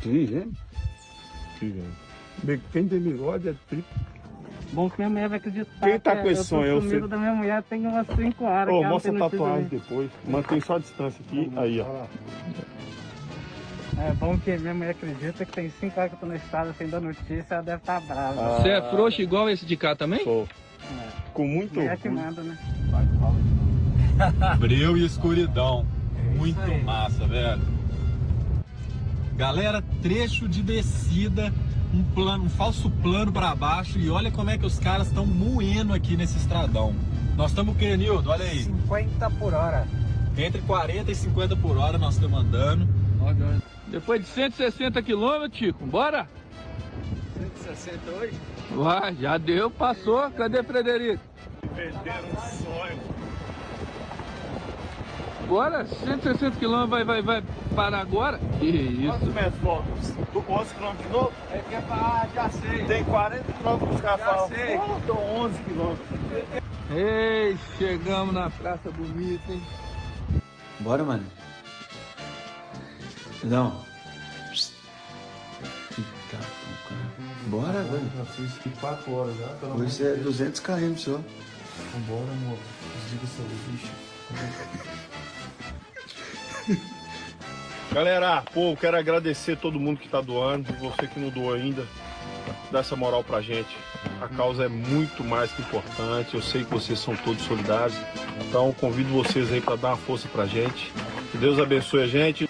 Trigêmeos? Trigêmeos. Quem tem bigode é triplo. Bom que minha mulher vai acreditar. Quem tá com esse sonho? Eu Eu sumido sei. da minha mulher tem umas 5 horas. Ô, mostra a tatuagem depois. Mantém só a distância aqui. Aí, ó. É bom que minha mulher acredita que tem 5 horas que eu tô na estrada sem dar notícia, ela deve estar brava. Você é frouxo igual esse de cá também? Sou. Com muito Mulher que manda, né? <laughs> Breu e escuridão. Muito massa, velho. Galera, trecho de descida um plano, um falso plano para baixo e olha como é que os caras estão moendo aqui nesse estradão. Nós estamos o que, Nildo? Olha aí. 50 por hora. Entre 40 e 50 por hora nós estamos andando. Depois de 160 quilômetros, Chico, bora? 160 hoje? Vai, já deu, passou. Cadê Frederico? Perderam um sonho. Bora, 160 quilômetros, vai, vai, vai parar agora? Que isso? Quantos metros voltas? 11 quilômetros de novo? É que é pra, já sei. Tem 40 quilômetros os caras falam. sei. Faltam 11 quilômetros. Ei, chegamos na praça bonita, hein? Bora, mano. Não. Eita, Bora, velho. Já fiz aqui 4 horas já. pelo Hoje é Deus. 200 km só. Vambora, amor. Desliga essa luz, bicho. <laughs> Galera, pô, eu quero agradecer todo mundo que tá doando, você que não doou ainda, dá essa moral pra gente. A causa é muito mais que importante, eu sei que vocês são todos solidários, então convido vocês aí pra dar uma força pra gente. Que Deus abençoe a gente.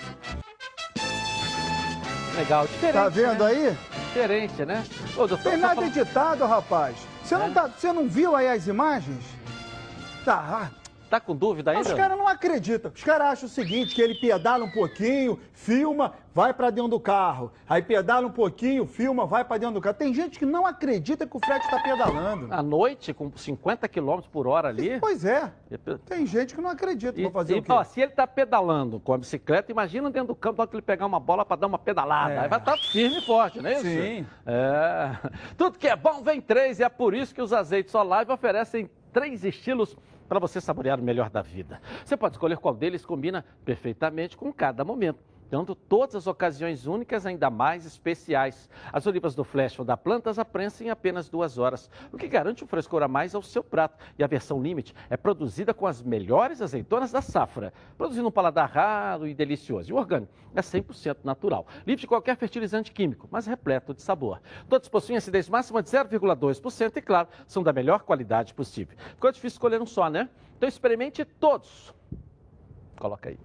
Legal, diferente. Tá vendo né? aí? Diferente, né? Ô, doutor, Tem nada falando- editado, rapaz. Você É? não, tá, você não viu aí as imagens? Tá. Tá com dúvida ainda? Os caras não acreditam. Os caras acham o seguinte, que ele pedala um pouquinho, filma, vai pra dentro do carro. Aí pedala um pouquinho, filma, vai pra dentro do carro. Tem gente que não acredita que o Fred está pedalando. À noite, com 50 km por hora ali. Pois é. Tem gente que não acredita. E, Vou fazer e, o quê? ó, se ele tá pedalando com a bicicleta, imagina dentro do campo, na hora que ele pegar uma bola para dar uma pedalada. É. Aí vai estar firme e forte, não é isso? Sim. É. <laughs> Tudo que é bom vem três, e é por isso que os azeites Olive oferecem três estilos para você saborear o melhor da vida. Você pode escolher qual deles combina perfeitamente com cada momento. Dando todas as ocasiões únicas ainda mais especiais. As olivas do Flash vão dar plantas à prensa em apenas duas horas, o que garante um frescor a mais ao seu prato. E a versão Limite é produzida com as melhores azeitonas da safra, produzindo um paladar raro e delicioso. E o orgânico é 100% natural, livre de qualquer fertilizante químico, mas repleto de sabor. Todos possuem acidez máxima de 0,2% e, claro, são da melhor qualidade possível. Ficou difícil escolher um só, né? Então experimente todos. Coloca aí.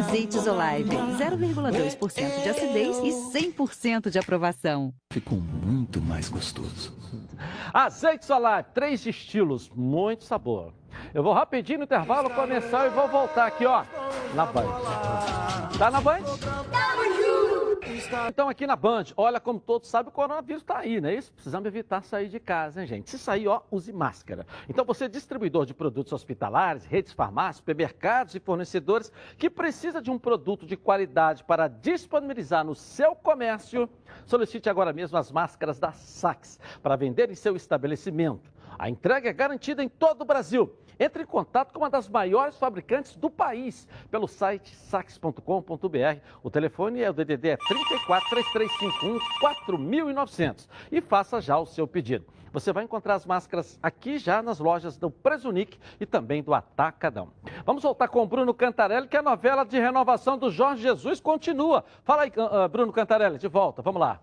Azeites Olive, 0,2% de acidez e 100% de aprovação. Ficou muito mais gostoso. Azeite solar, três estilos, muito sabor. Eu vou rapidinho no intervalo começar e vou voltar aqui, ó, na Band. Tá na Band? Então aqui na Band, olha como todos sabem, o coronavírus está aí, não é isso? Precisamos evitar sair de casa, hein, gente? Se sair, ó, use máscara. Então você, distribuidor de produtos hospitalares, redes farmácias, supermercados e fornecedores que precisa de um produto de qualidade para disponibilizar no seu comércio, solicite agora mesmo as máscaras da Sax para vender em seu estabelecimento. A entrega é garantida em todo o Brasil. Entre em contato com uma das maiores fabricantes do país pelo site sax.com.br. O telefone é o DDD é 34 3351 4900 e faça já o seu pedido. Você vai encontrar as máscaras aqui já nas lojas do Presunic e também do Atacadão. Vamos voltar com o Bruno Cantarelli, que a novela de renovação do Jorge Jesus continua. Fala aí, ah, Bruno Cantarelli, de volta. Vamos lá.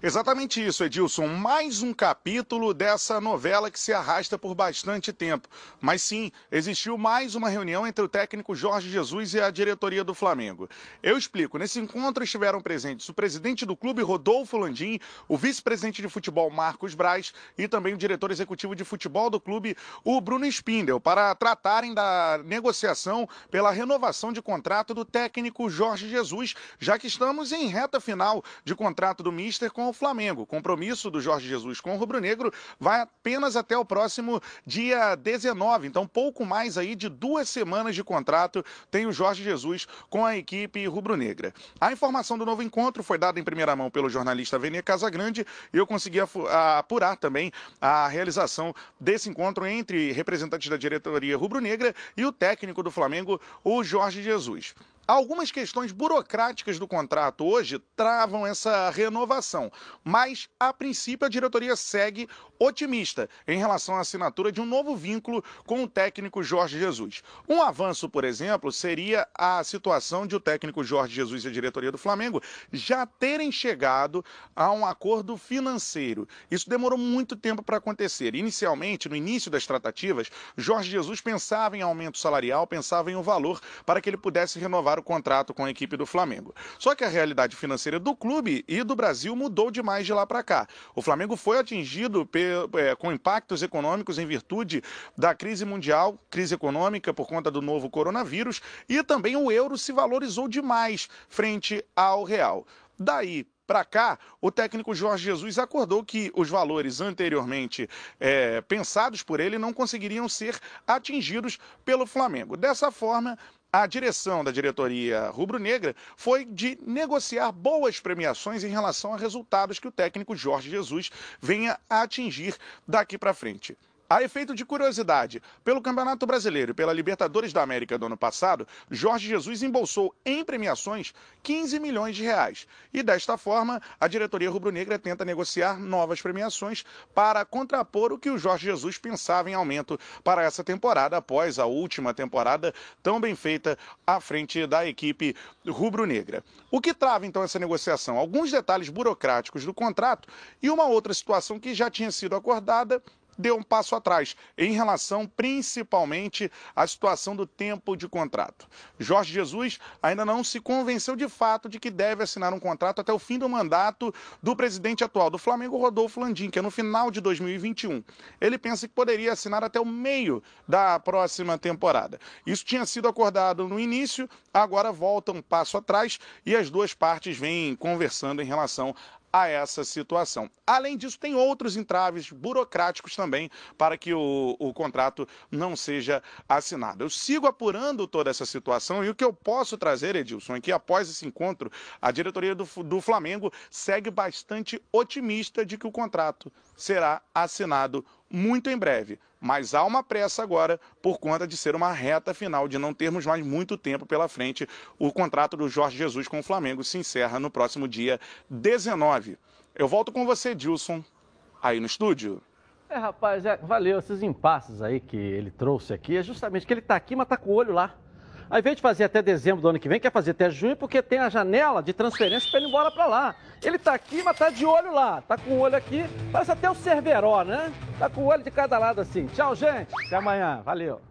Exatamente isso, Edilson. Mais um capítulo dessa novela que se arrasta por bastante tempo. Mas sim, existiu mais uma reunião entre o técnico Jorge Jesus e a diretoria do Flamengo. Eu explico. Nesse encontro estiveram presentes o presidente do clube, Rodolfo Landim, o vice-presidente de futebol, Marcos Braz, e também o diretor executivo de futebol do clube, o Bruno Spindel, para tratarem da negociação pela renovação de contrato do técnico Jorge Jesus, já que estamos em reta final de contrato do Mister com o Flamengo. O compromisso do Jorge Jesus com o Rubro Negro vai apenas até o próximo dia 19. Então, pouco mais aí de duas semanas de contrato tem o Jorge Jesus com a equipe rubro-negra. A informação do novo encontro foi dada em primeira mão pelo jornalista Vene Casagrande e eu consegui apurar também a realização desse encontro entre representantes da diretoria rubro-negra e o técnico do Flamengo, o Jorge Jesus. Algumas questões burocráticas do contrato hoje travam essa renovação, mas a princípio a diretoria segue otimista em relação à assinatura de um novo vínculo com o técnico Jorge Jesus. Um avanço, por exemplo, seria a situação de o técnico Jorge Jesus e a diretoria do Flamengo já terem chegado a um acordo financeiro. Isso demorou muito tempo para acontecer. Inicialmente, no início das tratativas, Jorge Jesus pensava em aumento salarial, pensava em um valor para que ele pudesse renovar o contrato com a equipe do Flamengo. Só que a realidade financeira do clube e do Brasil mudou demais de lá para cá. O Flamengo foi atingido é, com impactos econômicos em virtude da crise mundial, crise econômica por conta do novo coronavírus, e também o euro se valorizou demais frente ao real. Daí para cá, o técnico Jorge Jesus acordou que os valores anteriormente é, pensados por ele não conseguiriam ser atingidos pelo Flamengo. Dessa forma, a direção da diretoria rubro-negra foi de negociar boas premiações em relação a resultados que o técnico Jorge Jesus venha a atingir daqui para frente. A efeito de curiosidade, pelo Campeonato Brasileiro e pela Libertadores da América do ano passado, Jorge Jesus embolsou em premiações 15 milhões de reais. E desta forma, a diretoria rubro-negra tenta negociar novas premiações para contrapor o que o Jorge Jesus pensava em aumento para essa temporada, após a última temporada tão bem feita à frente da equipe rubro-negra. O que trava então essa negociação? Alguns detalhes burocráticos do contrato e uma outra situação que já tinha sido acordada deu um passo atrás, em relação principalmente à situação do tempo de contrato. Jorge Jesus ainda não se convenceu de fato de que deve assinar um contrato até o fim do mandato do presidente atual do Flamengo, Rodolfo Landim, que é no final de 2021. Ele pensa que poderia assinar até o meio da próxima temporada. Isso tinha sido acordado no início, agora volta um passo atrás e as duas partes vêm conversando em relação a essa situação. Além disso, tem outros entraves burocráticos também para que o, o contrato não seja assinado. Eu sigo apurando toda essa situação e o que eu posso trazer, Edilson, é que após esse encontro, a diretoria do, do Flamengo segue bastante otimista de que o contrato será assinado muito em breve. Mas há uma pressa agora por conta de ser uma reta final, de não termos mais muito tempo pela frente. O contrato do Jorge Jesus com o Flamengo se encerra no próximo dia 19. Eu volto com você, Dilson, aí no estúdio. É, rapaz, é, valeu. Esses impasses aí que ele trouxe aqui é justamente que ele está aqui, mas está com o olho lá. Ao invés de fazer até dezembro do ano que vem, quer fazer até junho, porque tem a janela de transferência para ele ir embora para lá. Ele está aqui, mas está de olho lá. Está com o olho aqui, parece até o Cerveró, né? Está com o olho de cada lado assim. Tchau, gente. Até amanhã. Valeu.